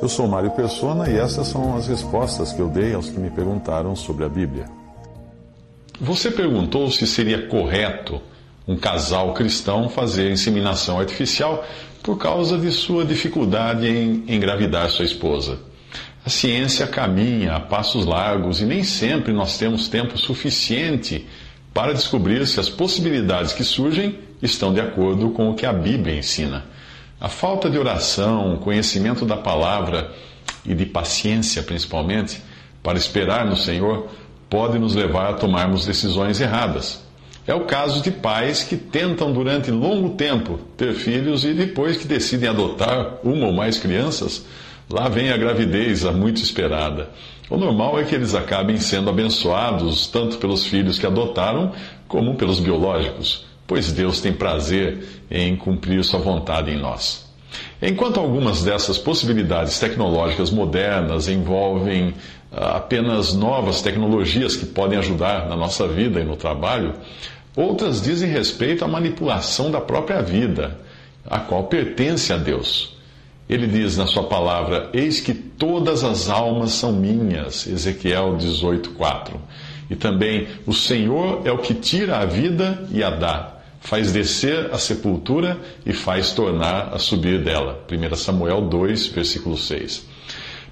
Eu sou Mário Persona e essas são as respostas que eu dei aos que me perguntaram sobre a Bíblia. Você perguntou se seria correto um casal cristão fazer inseminação artificial por causa de sua dificuldade em engravidar sua esposa. A ciência caminha a passos largos e nem sempre nós temos tempo suficiente para descobrir se as possibilidades que surgem estão de acordo com o que a Bíblia ensina. A falta de oração, conhecimento da palavra e de paciência, principalmente, para esperar no Senhor, pode nos levar a tomarmos decisões erradas. É o caso de pais que tentam durante longo tempo ter filhos e depois que decidem adotar uma ou mais crianças, lá vem a gravidez a muito esperada. O normal é que eles acabem sendo abençoados tanto pelos filhos que adotaram como pelos biológicos pois Deus tem prazer em cumprir Sua vontade em nós. Enquanto algumas dessas possibilidades tecnológicas modernas envolvem ah, apenas novas tecnologias que podem ajudar na nossa vida e no trabalho, outras dizem respeito à manipulação da própria vida, a qual pertence a Deus. Ele diz na sua palavra: Eis que todas as almas são minhas. Ezequiel 18:4. E também: O Senhor é o que tira a vida e a dá faz descer a sepultura e faz tornar a subir dela. 1 Samuel 2, versículo 6.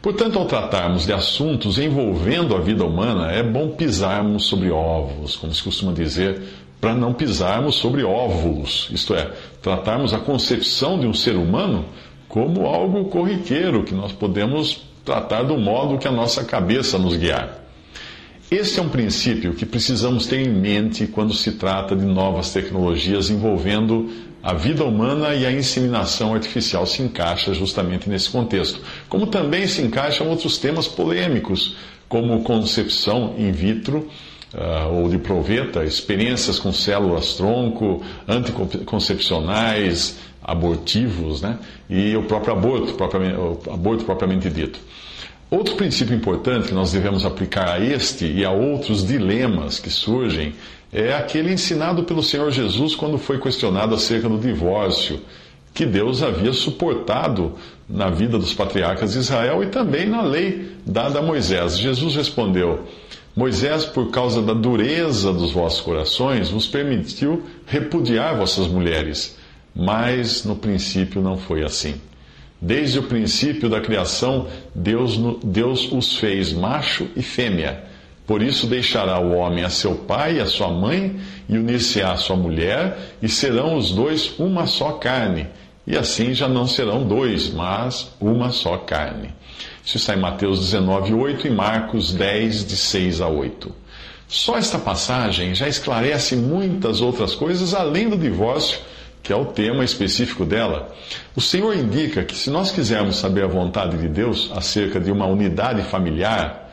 Portanto, ao tratarmos de assuntos envolvendo a vida humana, é bom pisarmos sobre ovos, como se costuma dizer, para não pisarmos sobre óvulos, isto é, tratarmos a concepção de um ser humano como algo corriqueiro que nós podemos tratar do modo que a nossa cabeça nos guiar. Este é um princípio que precisamos ter em mente quando se trata de novas tecnologias envolvendo a vida humana e a inseminação artificial se encaixa justamente nesse contexto. Como também se encaixam outros temas polêmicos, como concepção in vitro uh, ou de proveta, experiências com células-tronco, anticoncepcionais, abortivos, né? e o próprio aborto, o aborto propriamente dito. Outro princípio importante que nós devemos aplicar a este e a outros dilemas que surgem é aquele ensinado pelo Senhor Jesus quando foi questionado acerca do divórcio, que Deus havia suportado na vida dos patriarcas de Israel e também na lei dada a Moisés. Jesus respondeu: Moisés, por causa da dureza dos vossos corações, vos permitiu repudiar vossas mulheres, mas no princípio não foi assim. Desde o princípio da criação, Deus, Deus os fez macho e fêmea. Por isso deixará o homem a seu pai e a sua mãe, e unir-se-á à sua mulher, e serão os dois uma só carne. E assim já não serão dois, mas uma só carne. Isso está em Mateus 19, 8 e Marcos 10, de 6 a 8. Só esta passagem já esclarece muitas outras coisas além do divórcio que é o tema específico dela, o Senhor indica que se nós quisermos saber a vontade de Deus acerca de uma unidade familiar,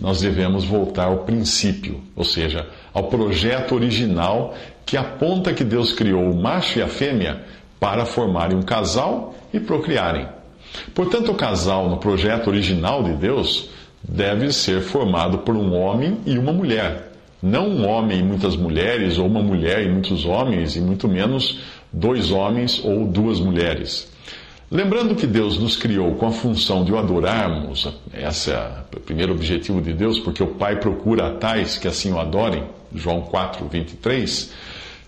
nós devemos voltar ao princípio, ou seja, ao projeto original que aponta que Deus criou o macho e a fêmea para formarem um casal e procriarem. Portanto, o casal no projeto original de Deus deve ser formado por um homem e uma mulher. Não um homem e muitas mulheres, ou uma mulher e muitos homens, e muito menos dois homens ou duas mulheres. Lembrando que Deus nos criou com a função de o adorarmos, esse é o primeiro objetivo de Deus, porque o Pai procura a tais que assim o adorem, João 4, 23.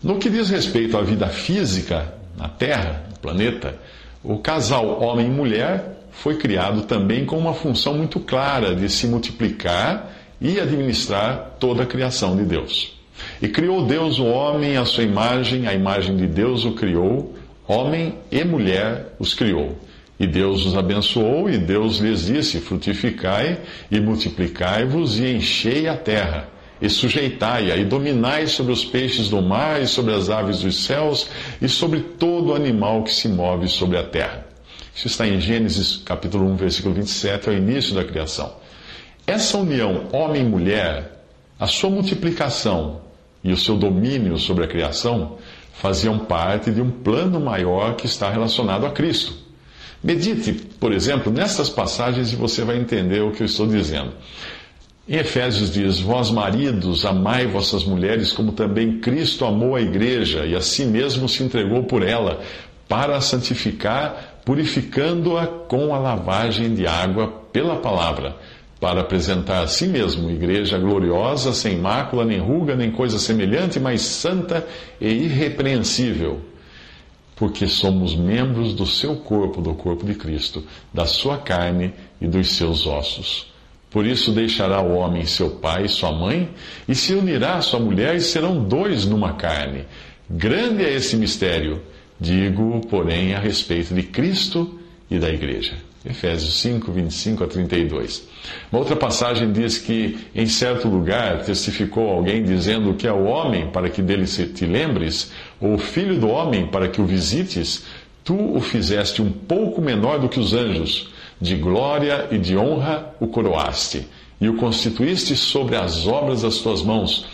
No que diz respeito à vida física na Terra, no planeta, o casal homem e mulher foi criado também com uma função muito clara de se multiplicar e administrar toda a criação de Deus. E criou Deus o homem à sua imagem, a imagem de Deus o criou, homem e mulher os criou. E Deus os abençoou, e Deus lhes disse: Frutificai e multiplicai-vos e enchei a terra, e sujeitai-a, e dominai sobre os peixes do mar, e sobre as aves dos céus, e sobre todo animal que se move sobre a terra. Isso está em Gênesis capítulo 1, versículo 27, ao início da criação. Essa união homem-mulher, a sua multiplicação e o seu domínio sobre a criação faziam parte de um plano maior que está relacionado a Cristo. Medite, por exemplo, nestas passagens e você vai entender o que eu estou dizendo. Em Efésios diz: Vós maridos, amai vossas mulheres, como também Cristo amou a igreja e a si mesmo se entregou por ela, para a santificar, purificando-a com a lavagem de água pela palavra, para apresentar a si mesmo igreja gloriosa, sem mácula, nem ruga, nem coisa semelhante, mas santa e irrepreensível. Porque somos membros do seu corpo, do corpo de Cristo, da sua carne e dos seus ossos. Por isso deixará o homem seu pai e sua mãe, e se unirá à sua mulher, e serão dois numa carne. Grande é esse mistério Digo, porém, a respeito de Cristo e da igreja. Efésios 5, 25 a 32. Uma outra passagem diz que, em certo lugar, testificou alguém dizendo que é o homem para que dele te lembres, ou o filho do homem para que o visites, tu o fizeste um pouco menor do que os anjos, de glória e de honra o coroaste, e o constituíste sobre as obras das tuas mãos,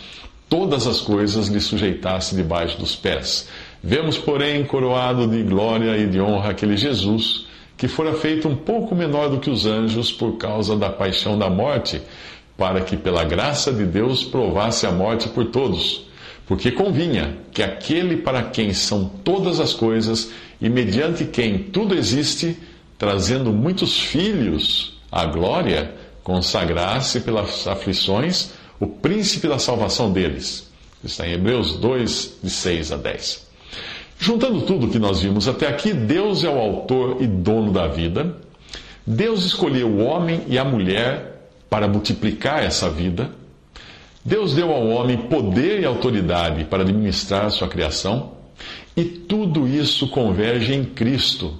todas as coisas lhe sujeitaste debaixo dos pés. Vemos, porém, coroado de glória e de honra aquele Jesus, que fora feito um pouco menor do que os anjos por causa da paixão da morte, para que pela graça de Deus provasse a morte por todos. Porque convinha que aquele para quem são todas as coisas e mediante quem tudo existe, trazendo muitos filhos à glória, consagrasse pelas aflições o príncipe da salvação deles. Está em Hebreus 2, de 6 a 10. Juntando tudo que nós vimos até aqui, Deus é o autor e dono da vida. Deus escolheu o homem e a mulher para multiplicar essa vida. Deus deu ao homem poder e autoridade para administrar sua criação. E tudo isso converge em Cristo,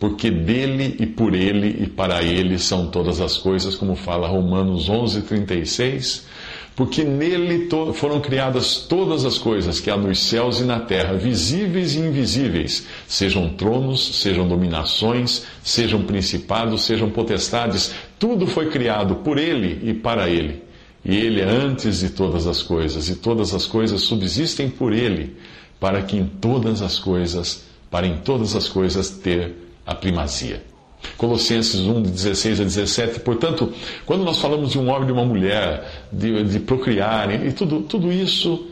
porque dele e por ele e para ele são todas as coisas, como fala Romanos 11:36 porque nele foram criadas todas as coisas que há nos céus e na terra, visíveis e invisíveis, sejam tronos, sejam dominações, sejam principados, sejam potestades, tudo foi criado por ele e para ele. E ele é antes de todas as coisas, e todas as coisas subsistem por ele, para que em todas as coisas, para em todas as coisas ter a primazia. Colossenses 1, de 16 a 17. Portanto, quando nós falamos de um homem e de uma mulher, de, de procriarem, e tudo, tudo isso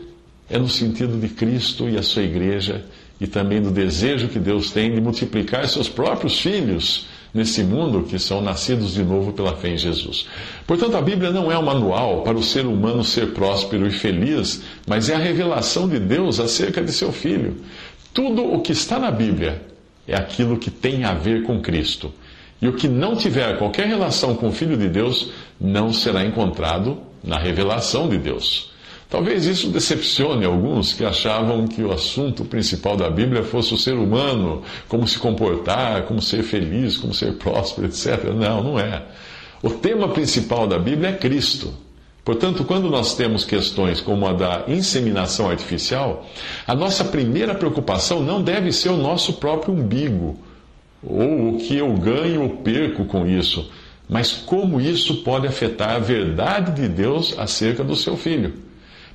é no sentido de Cristo e a sua igreja, e também do desejo que Deus tem de multiplicar seus próprios filhos nesse mundo que são nascidos de novo pela fé em Jesus. Portanto, a Bíblia não é um manual para o ser humano ser próspero e feliz, mas é a revelação de Deus acerca de seu filho. Tudo o que está na Bíblia é aquilo que tem a ver com Cristo. E o que não tiver qualquer relação com o Filho de Deus não será encontrado na revelação de Deus. Talvez isso decepcione alguns que achavam que o assunto principal da Bíblia fosse o ser humano, como se comportar, como ser feliz, como ser próspero, etc. Não, não é. O tema principal da Bíblia é Cristo. Portanto, quando nós temos questões como a da inseminação artificial, a nossa primeira preocupação não deve ser o nosso próprio umbigo, ou o que eu ganho ou perco com isso, mas como isso pode afetar a verdade de Deus acerca do seu filho.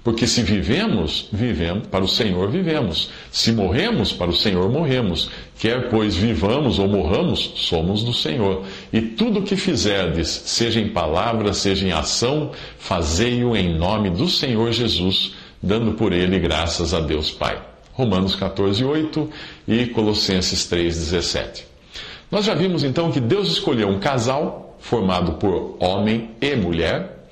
Porque se vivemos, vivemos, para o Senhor vivemos. Se morremos, para o Senhor morremos. Quer pois vivamos ou morramos, somos do Senhor. E tudo o que fizerdes, seja em palavra, seja em ação, fazei-o em nome do Senhor Jesus, dando por ele graças a Deus Pai. Romanos 14, 8 e Colossenses 3, 17. Nós já vimos então que Deus escolheu um casal formado por homem e mulher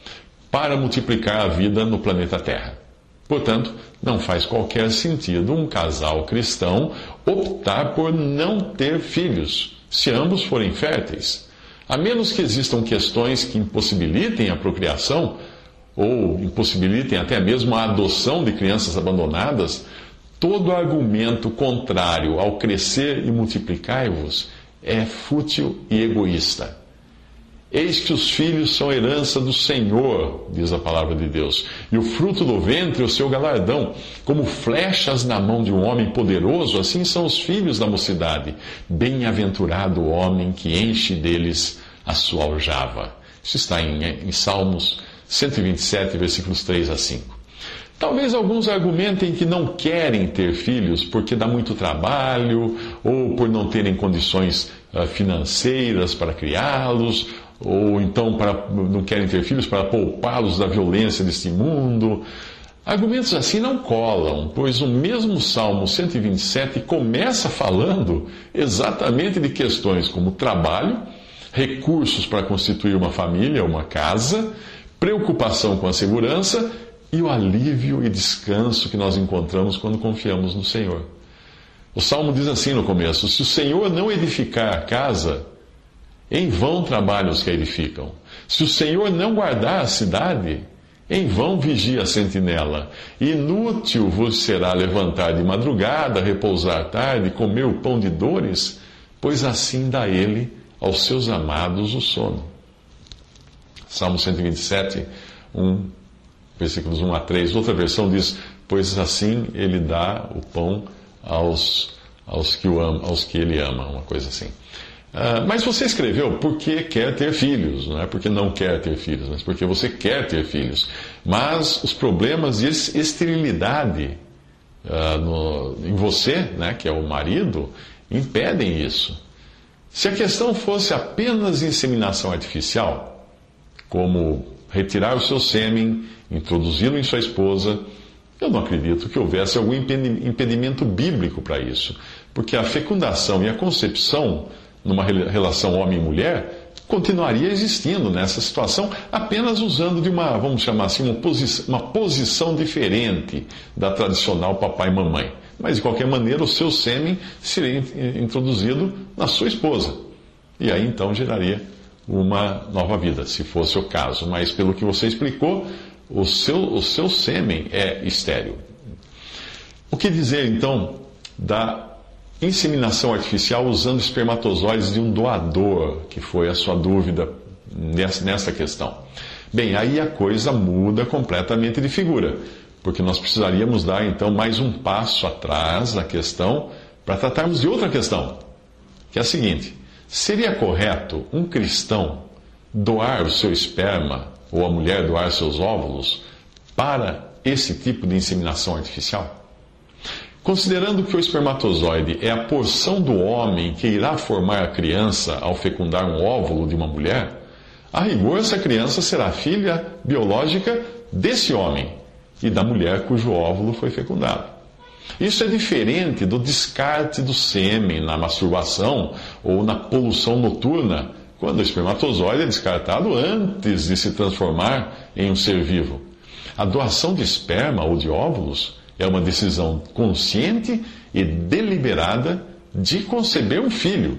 para multiplicar a vida no planeta Terra. Portanto, não faz qualquer sentido um casal cristão optar por não ter filhos, se ambos forem férteis. A menos que existam questões que impossibilitem a procriação, ou impossibilitem até mesmo a adoção de crianças abandonadas, todo argumento contrário ao crescer e multiplicar-vos é fútil e egoísta. Eis que os filhos são herança do Senhor, diz a palavra de Deus, e o fruto do ventre, o seu galardão. Como flechas na mão de um homem poderoso, assim são os filhos da mocidade. Bem-aventurado o homem que enche deles a sua aljava. Isso está em, em Salmos 127, versículos 3 a 5. Talvez alguns argumentem que não querem ter filhos porque dá muito trabalho, ou por não terem condições ah, financeiras para criá-los, ou então para, não querem ter filhos para poupá-los da violência deste mundo. Argumentos assim não colam, pois o mesmo Salmo 127 começa falando exatamente de questões como trabalho, recursos para constituir uma família, uma casa, preocupação com a segurança e o alívio e descanso que nós encontramos quando confiamos no Senhor. O salmo diz assim no começo: Se o Senhor não edificar a casa, em vão trabalham os que a edificam. Se o Senhor não guardar a cidade, em vão vigia a sentinela. Inútil vos será levantar de madrugada, repousar tarde, comer o pão de dores, pois assim dá ele aos seus amados o sono. Salmo 127, 1, versículos 1 a 3. Outra versão diz: Pois assim ele dá o pão aos, aos, que, o ama, aos que ele ama, uma coisa assim. Uh, mas você escreveu porque quer ter filhos, não é porque não quer ter filhos, mas porque você quer ter filhos. Mas os problemas de esterilidade uh, no, em você, né, que é o marido, impedem isso. Se a questão fosse apenas inseminação artificial, como retirar o seu sêmen, introduzi-lo em sua esposa, eu não acredito que houvesse algum impedimento bíblico para isso, porque a fecundação e a concepção numa relação homem-mulher continuaria existindo nessa situação, apenas usando de uma, vamos chamar assim, uma, posi uma posição diferente da tradicional papai e mamãe. Mas, de qualquer maneira, o seu sêmen seria introduzido na sua esposa. E aí, então, geraria uma nova vida, se fosse o caso. Mas, pelo que você explicou, o seu, o seu sêmen é estéreo. O que dizer, então, da inseminação artificial usando espermatozoides de um doador, que foi a sua dúvida nessa questão? Bem, aí a coisa muda completamente de figura, porque nós precisaríamos dar então mais um passo atrás na questão para tratarmos de outra questão, que é a seguinte: seria correto um cristão doar o seu esperma ou a mulher doar seus óvulos para esse tipo de inseminação artificial? Considerando que o espermatozoide é a porção do homem que irá formar a criança ao fecundar um óvulo de uma mulher, a rigor essa criança será filha biológica desse homem e da mulher cujo óvulo foi fecundado. Isso é diferente do descarte do sêmen na masturbação ou na poluição noturna, quando o espermatozoide é descartado antes de se transformar em um ser vivo. A doação de esperma ou de óvulos é uma decisão consciente e deliberada de conceber um filho,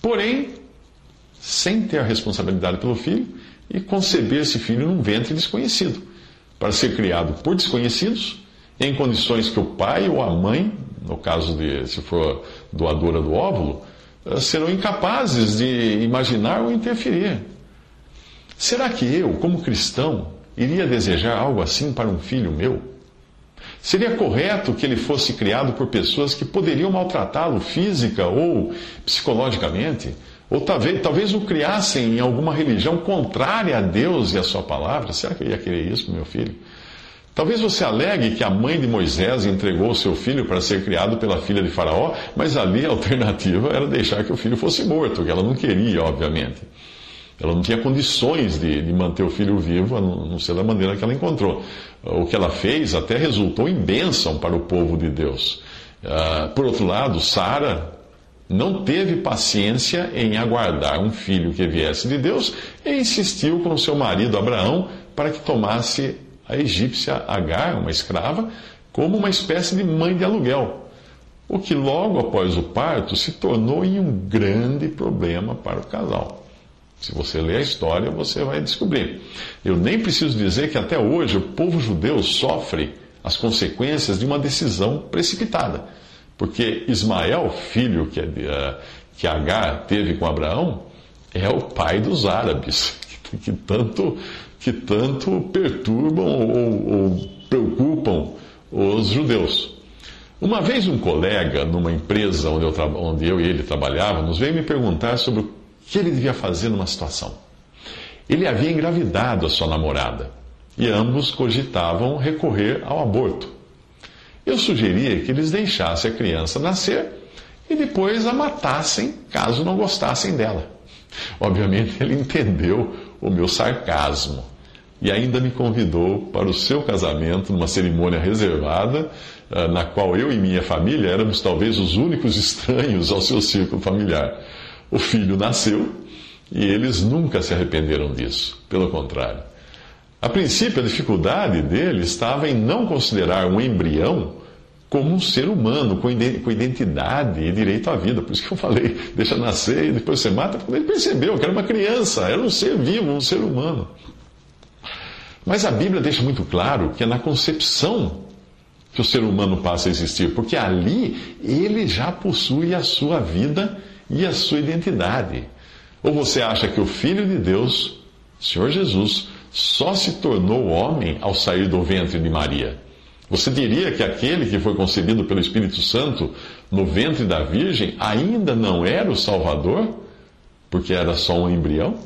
porém, sem ter a responsabilidade pelo filho e conceber esse filho num ventre desconhecido, para ser criado por desconhecidos, em condições que o pai ou a mãe, no caso de se for doadora do óvulo, eh, serão incapazes de imaginar ou interferir. Será que eu, como cristão, iria desejar algo assim para um filho meu? Seria correto que ele fosse criado por pessoas que poderiam maltratá-lo física ou psicologicamente? Ou talvez, talvez o criassem em alguma religião contrária a Deus e a sua palavra? Será que eu ia querer isso meu filho? Talvez você alegue que a mãe de Moisés entregou seu filho para ser criado pela filha de Faraó, mas ali a alternativa era deixar que o filho fosse morto, que ela não queria, obviamente. Ela não tinha condições de, de, manter o filho vivo, a não ser da maneira que ela encontrou. O que ela fez até resultou em bênção para o povo de Deus. Uh, por outro lado, Sara não teve paciência em aguardar um filho que viesse de Deus e insistiu com seu marido Abraão para que tomasse a egípcia Agar, uma escrava, como uma espécie de mãe de aluguel. O que logo após o parto se tornou em um grande problema para o casal. Se você ler a história, você vai descobrir. Eu nem preciso dizer que até hoje o povo judeu sofre as consequências de uma decisão precipitada. Porque Ismael, filho que, uh, que Agar teve com Abraão, é o pai dos árabes, que, que tanto, que tanto perturbam ou, ou preocupam os judeus. Uma vez um colega, numa empresa onde eu, onde eu e ele trabalhávamos, veio me perguntar sobre que ele devia fazer numa situação? Ele havia engravidado a sua namorada e ambos cogitavam recorrer ao aborto. Eu sugeria que eles deixassem a criança nascer e depois a matassem caso não gostassem dela. Obviamente ele entendeu o meu sarcasmo. e ainda me convidou para o seu casamento numa cerimônia reservada, ah, na qual eu e minha família éramos talvez os únicos estranhos ao seu círculo familiar. O filho nasceu e eles nunca se arrependeram disso, pelo contrário. A princípio, a dificuldade dele estava em não considerar um embrião como um ser humano, com identidade e direito à vida. Por isso que eu falei, deixa nascer e depois você mata, porque ele percebeu que era uma criança, era um ser vivo, um ser humano. Mas a Bíblia deixa muito claro que é na concepção que o ser humano passa a existir, porque ali ele já possui a sua vida e a sua identidade. Ou você acha que o Filho de Deus, Senhor Jesus, só se tornou homem ao sair do ventre de Maria? Você diria que aquele que foi concebido pelo Espírito Santo no ventre da Virgem ainda não era o Salvador, porque era só um embrião?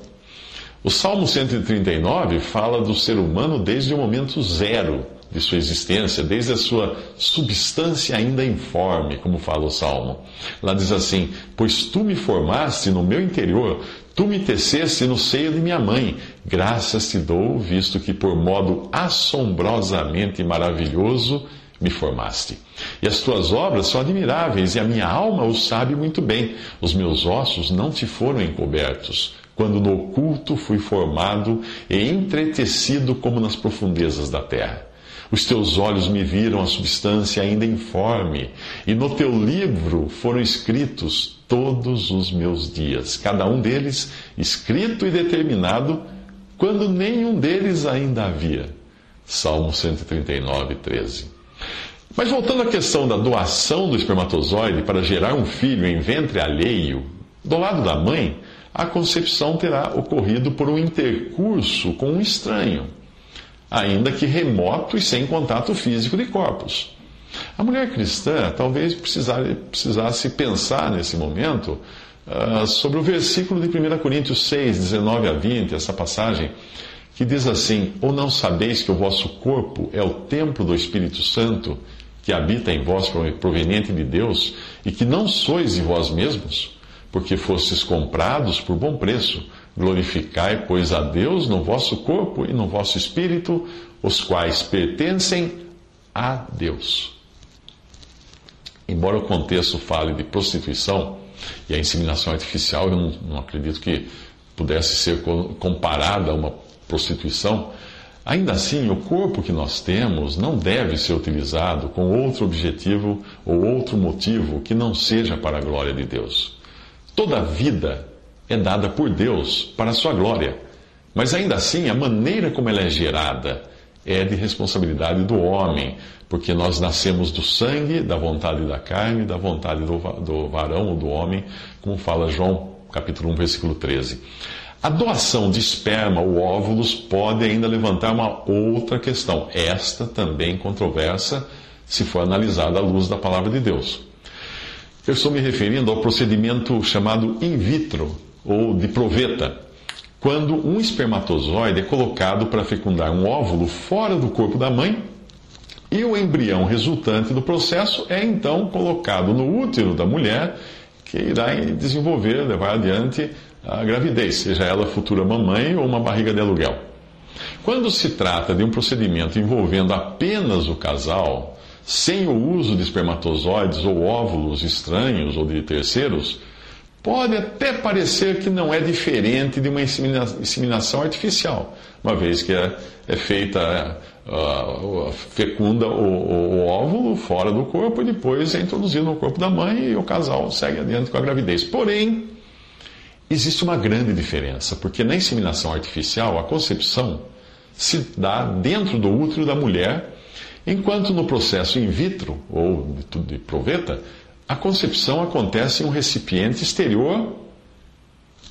O Salmo 139 fala do ser humano desde o momento zero de sua existência, desde a sua substância ainda informe, como fala o Salmo. Lá diz assim: Pois tu me formaste no meu interior, tu me teceste no seio de minha mãe. Graças te dou, visto que por modo assombrosamente maravilhoso me formaste. E as tuas obras são admiráveis, e a minha alma o sabe muito bem. Os meus ossos não te foram encobertos quando no oculto fui formado e entretecido como nas profundezas da terra. Os teus olhos me viram a substância ainda informe, e no teu livro foram escritos todos os meus dias, cada um deles escrito e determinado, quando nenhum deles ainda havia. Salmo 139, 13. Mas voltando à questão da doação do espermatozoide para gerar um filho em ventre alheio, do lado da mãe, a concepção terá ocorrido por um intercurso com um estranho, ainda que remoto e sem contato físico de corpos. A mulher cristã talvez precisasse pensar nesse momento uh, sobre o versículo de 1 Coríntios 6, 19 a 20, essa passagem, que diz assim: Ou não sabeis que o vosso corpo é o templo do Espírito Santo, que habita em vós proveniente de Deus, e que não sois de vós mesmos? porque fostes comprados por bom preço. Glorificai, pois, a Deus no vosso corpo e no vosso espírito, os quais pertencem a Deus. Embora o contexto fale de prostituição e a inseminação artificial, eu não, não acredito que pudesse ser comparada a uma prostituição. Ainda assim, o corpo que nós temos não deve ser utilizado com outro objetivo ou outro motivo que não seja para a glória de Deus. Toda vida é dada por Deus para a sua glória. Mas ainda assim, a maneira como ela é gerada é de responsabilidade do homem, porque nós nascemos do sangue, da vontade da carne, da vontade do, do varão ou do homem, como fala João capítulo 1, versículo 13. A doação de esperma ou óvulos pode ainda levantar uma outra questão, esta também controversa, se for analisada à luz da palavra de Deus. Eu estou me referindo ao procedimento chamado in vitro, ou de proveta, quando um espermatozoide é colocado para fecundar um óvulo fora do corpo da mãe e o embrião resultante do processo é então colocado no útero da mulher que irá desenvolver, levar adiante a gravidez, seja ela futura mamãe ou uma barriga de aluguel. Quando se trata de um procedimento envolvendo apenas o casal, sem o uso de espermatozoides ou óvulos estranhos ou de terceiros, pode até parecer que não é diferente de uma inseminação artificial, uma vez que é, é feita, uh, fecunda o, o, o, óvulo fora do corpo e depois é introduzido no corpo da mãe e o casal segue adiante com a gravidez. Porém, existe uma grande diferença, porque na inseminação artificial a concepção se dá dentro do útero da mulher Enquanto no processo in vitro, ou de proveta, a concepção acontece em um recipiente exterior.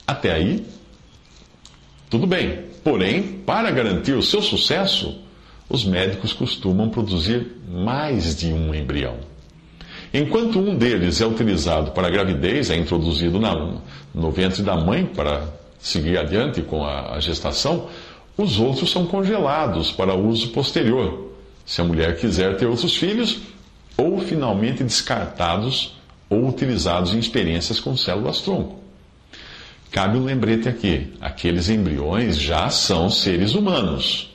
Até aí, tudo bem. Porém, para garantir o seu sucesso, os médicos costumam produzir mais de um embrião. Enquanto um deles é utilizado para a gravidez, é introduzido na, no ventre da mãe para seguir adiante com a, a gestação, os outros são congelados para uso posterior, se a mulher quiser ter outros filhos, ou finalmente descartados ou utilizados em experiências com células-tronco. Cabe um lembrete aqui: aqueles embriões já são seres humanos.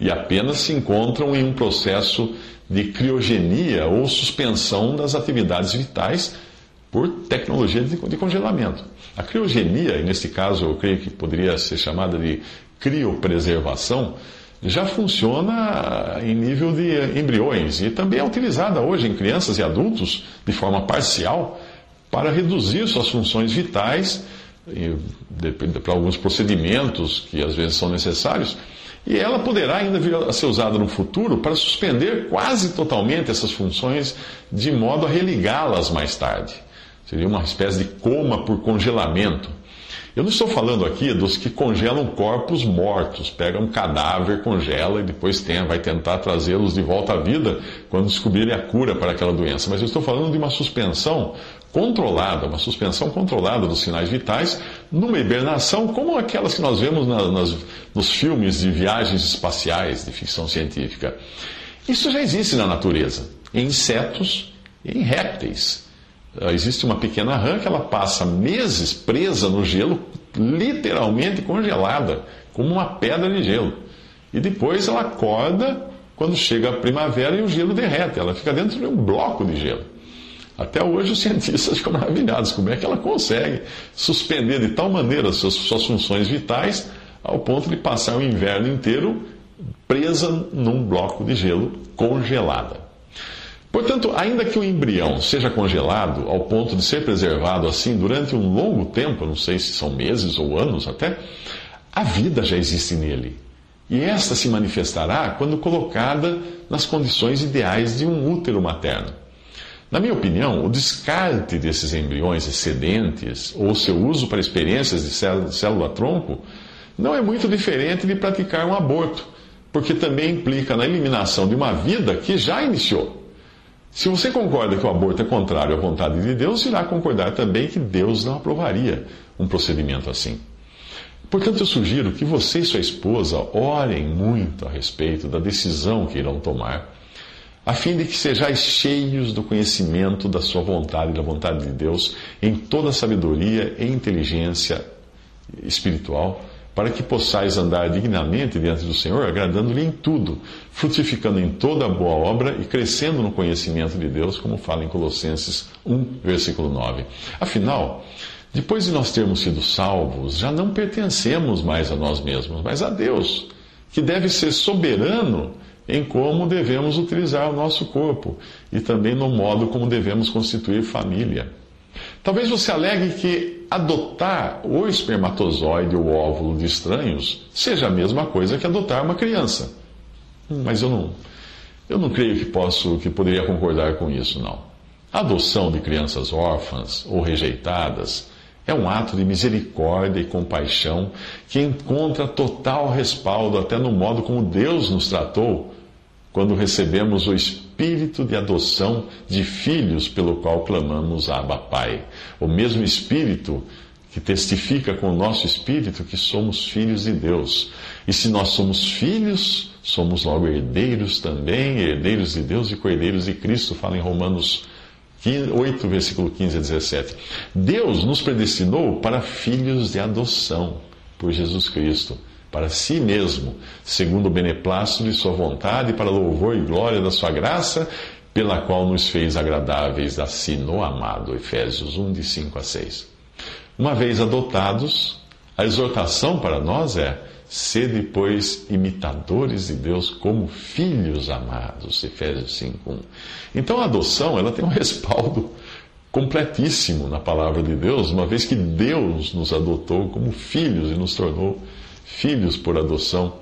e apenas se encontram em um processo de criogenia ou suspensão das atividades vitais por tecnologia de congelamento. A criogenia, e nesse caso eu creio que poderia ser chamada de criopreservação, já funciona em nível de embriões e também é utilizada hoje em crianças e adultos de forma parcial para reduzir suas funções vitais para alguns procedimentos que às vezes são necessários. E ela poderá ainda vir a ser usada no futuro para suspender quase totalmente essas funções, de modo a religá-las mais tarde. Seria uma espécie de coma por congelamento. Eu não estou falando aqui dos que congelam corpos mortos, pegam um cadáver, congela e depois tem, vai tentar trazê-los de volta à vida quando descobrirem a cura para aquela doença. Mas eu estou falando de uma suspensão controlada, uma suspensão controlada dos sinais vitais, numa hibernação como aquelas que nós vemos na, nas, nos filmes de viagens espaciais de ficção científica. Isso já existe na natureza, em insetos e em répteis. Ah, existe uma pequena rã que ela passa meses presa no gelo, literalmente congelada, como uma pedra de gelo. E depois ela acorda quando chega a primavera e o gelo derrete. Ela fica dentro de um bloco de gelo. Até hoje os cientistas ficam maravilhados como é que ela consegue suspender de tal maneira suas, suas funções vitais ao ponto de passar o inverno inteiro presa num bloco de gelo congelada. Portanto, ainda que o embrião seja congelado ao ponto de ser preservado assim durante um longo tempo, não sei se são meses ou anos até, a vida já existe nele. E esta se manifestará quando colocada nas condições ideais de um útero materno. Na minha opinião, o descarte desses embriões excedentes ou seu uso para experiências de célula-tronco não é muito diferente de praticar um aborto, porque também implica na eliminação de uma vida que já iniciou. Se você concorda que o aborto é contrário à vontade de Deus, irá concordar também que Deus não aprovaria um procedimento assim. Portanto, eu sugiro que você e sua esposa orem muito a respeito da decisão que irão tomar, a fim de que sejais cheios do conhecimento da sua vontade e da vontade de Deus em toda sabedoria e inteligência espiritual para que possais andar dignamente diante do Senhor, agradando-lhe em tudo, frutificando em toda boa obra e crescendo no conhecimento de Deus, como fala em Colossenses 1, versículo 9. Afinal, depois de nós termos sido salvos, já não pertencemos mais a nós mesmos, mas a Deus, que deve ser soberano em como devemos utilizar o nosso corpo e também no modo como devemos constituir família. Talvez você alegue que adotar o espermatozoide ou óvulo de estranhos seja a mesma coisa que adotar uma criança. Mas eu não, eu não creio que posso, que poderia concordar com isso, não. A adoção de crianças órfãs ou rejeitadas é um ato de misericórdia e compaixão que encontra total respaldo até no modo como Deus nos tratou quando recebemos o espírito de adoção de filhos pelo qual clamamos Abba Pai. O mesmo espírito que testifica com o nosso espírito que somos filhos de Deus. E se nós somos filhos, somos logo herdeiros também, herdeiros de Deus e cordeiros de Cristo, fala em Romanos 8, versículo 15 a 17. Deus nos predestinou para filhos de adoção por Jesus Cristo para si mesmo, segundo o beneplácito de Sua vontade, para louvor e glória da Sua graça, pela qual nos fez agradáveis a si no amado. Efésios 1, de 5 a 6. Uma vez adotados, a exortação para nós é: sede, pois, imitadores de Deus como filhos amados. Efésios 5, 1. Então a adoção ela tem um respaldo completíssimo na palavra de Deus, uma vez que Deus nos adotou como filhos e nos tornou filhos por adoção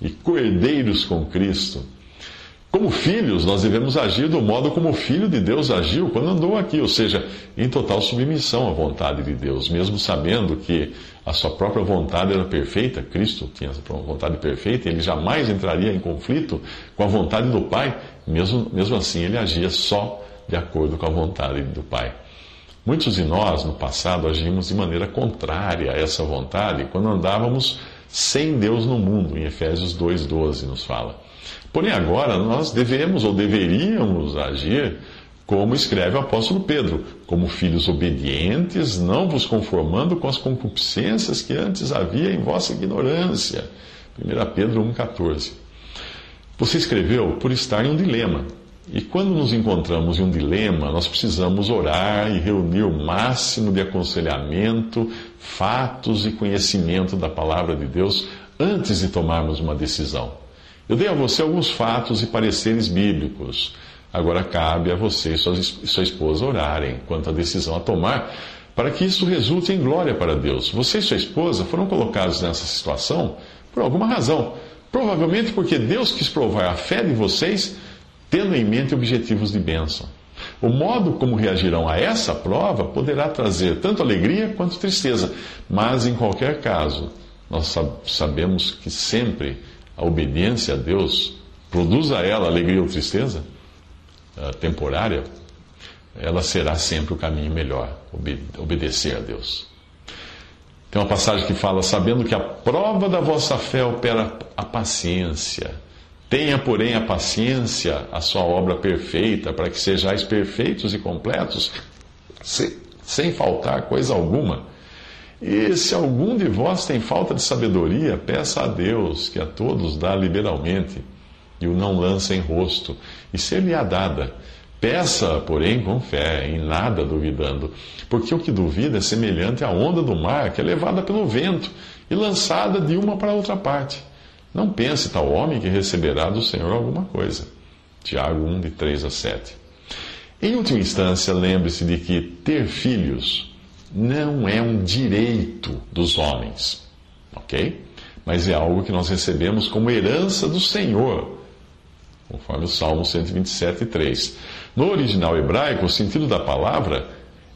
e cordeiros com Cristo. Como filhos, nós devemos agir do modo como o Filho de Deus agiu quando andou aqui, ou seja, em total submissão à vontade de Deus, mesmo sabendo que a sua própria vontade era perfeita, Cristo tinha a vontade perfeita, ele jamais entraria em conflito com a vontade do Pai, mesmo, mesmo assim ele agia só de acordo com a vontade do Pai. Muitos de nós, no passado, agimos de maneira contrária a essa vontade quando andávamos sem Deus no mundo, em Efésios 2,12 nos fala. Porém, agora nós devemos ou deveríamos agir como escreve o apóstolo Pedro, como filhos obedientes, não vos conformando com as concupiscências que antes havia em vossa ignorância. 1 Pedro 1,14. Você escreveu por estar em um dilema. E quando nos encontramos em um dilema, nós precisamos orar e reunir o máximo de aconselhamento, fatos e conhecimento da palavra de Deus antes de tomarmos uma decisão. Eu dei a você alguns fatos e pareceres bíblicos. Agora cabe a você e sua esposa orarem quanto à decisão a tomar, para que isso resulte em glória para Deus. Você e sua esposa foram colocados nessa situação por alguma razão. Provavelmente porque Deus quis provar a fé de vocês tendo em mente objetivos de bênção. O modo como reagirão a essa prova poderá trazer tanto alegria quanto tristeza, mas em qualquer caso, nós sabemos que sempre a obediência a Deus, produz a ela alegria ou tristeza uh, temporária, ela será sempre o caminho melhor, obedecer a Deus. Tem uma passagem que fala: sabendo que a prova da vossa fé opera a paciência. Tenha, porém, a paciência, a sua obra perfeita, para que sejais perfeitos e completos, sem, sem faltar coisa alguma. E se algum de vós tem falta de sabedoria, peça a Deus, que a todos dá liberalmente, e o não lança em rosto, e ser-lhe-á dada. Peça, porém, com fé, em nada duvidando, porque o que duvida é semelhante à onda do mar, que é levada pelo vento e lançada de uma para outra parte. Não pense tal homem que receberá do Senhor alguma coisa. Tiago 1, de 3 a 7. Em última instância, lembre-se de que ter filhos não é um direito dos homens, ok? Mas é algo que nós recebemos como herança do Senhor, conforme o Salmo 127, 3. No original hebraico, o sentido da palavra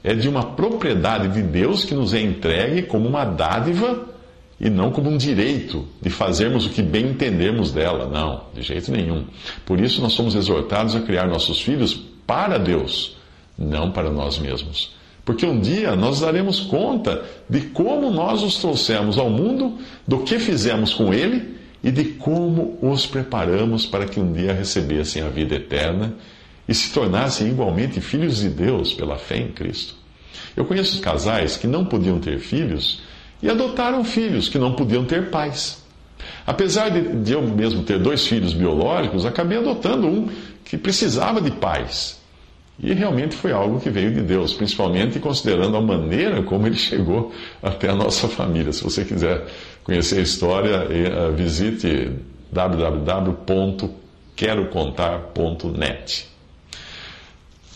é de uma propriedade de Deus que nos é entregue como uma dádiva e não como um direito de fazermos o que bem entendemos dela. Não, de jeito nenhum. Por isso nós somos exortados a criar nossos filhos para Deus, não para nós mesmos. Porque um dia nós daremos conta de como nós os trouxemos ao mundo, do que fizemos com ele e de como os preparamos para que um dia recebessem a vida eterna e se tornassem igualmente filhos de Deus pela fé em Cristo. Eu conheço casais que não podiam ter filhos e adotaram filhos que não podiam ter pais. Apesar de, de, eu mesmo ter dois filhos biológicos, acabei adotando um que precisava de pais. E realmente foi algo que veio de Deus, principalmente considerando a maneira como ele chegou até a nossa família. Se você quiser conhecer a história, eh, visite www.querocontar.net.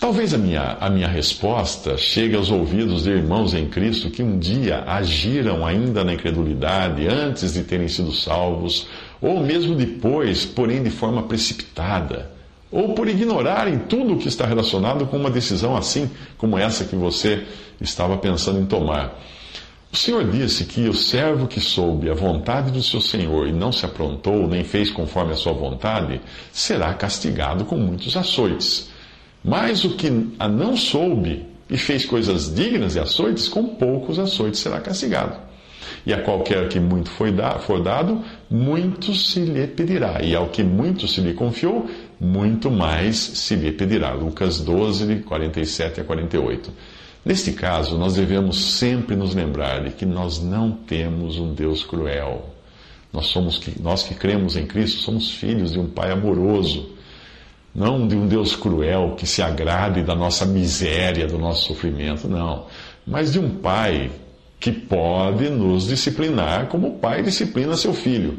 Talvez a minha, a minha resposta chegue aos ouvidos de irmãos em Cristo que um dia agiram ainda na incredulidade antes de terem sido salvos, ou mesmo depois, porém de forma precipitada, ou por ignorarem tudo o que está relacionado com uma decisão assim como essa que você estava pensando em tomar. O Senhor disse que o servo que soube a vontade do seu Senhor e não se aprontou, nem fez conforme a sua vontade, será castigado com muitos açoites. Mas o que a não soube e fez coisas dignas de açoites, com poucos açoites será castigado. E a qualquer que muito for dado, muito se lhe pedirá. E ao que muito se lhe confiou, muito mais se lhe pedirá. Lucas 12, de 47 a 48. Neste caso, nós devemos sempre nos lembrar de que nós não temos um Deus cruel. Nós, somos, nós que cremos em Cristo somos filhos de um Pai amoroso não de um Deus cruel que se agrade da nossa miséria, do nosso sofrimento, não. Mas de um pai que pode nos disciplinar como o pai disciplina seu filho,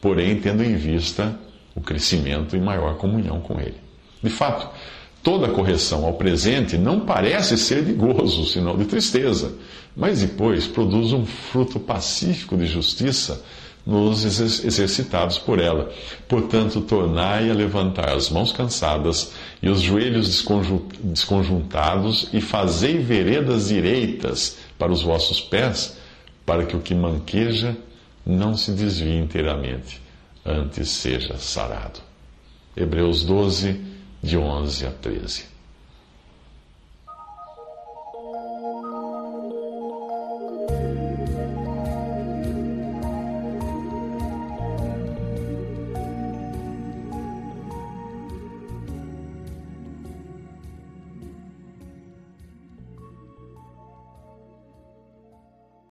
porém tendo em vista o crescimento e maior comunhão com ele. De fato, toda correção ao presente não parece ser de gozo, senão de tristeza, mas depois produz um fruto pacífico de justiça nos exercitados por ela. Portanto, tornai a levantar as mãos cansadas e os joelhos desconjuntados, e fazei veredas direitas para os vossos pés, para que o que manqueja não se desvie inteiramente, antes seja sarado. Hebreus 12, de 11 a 13.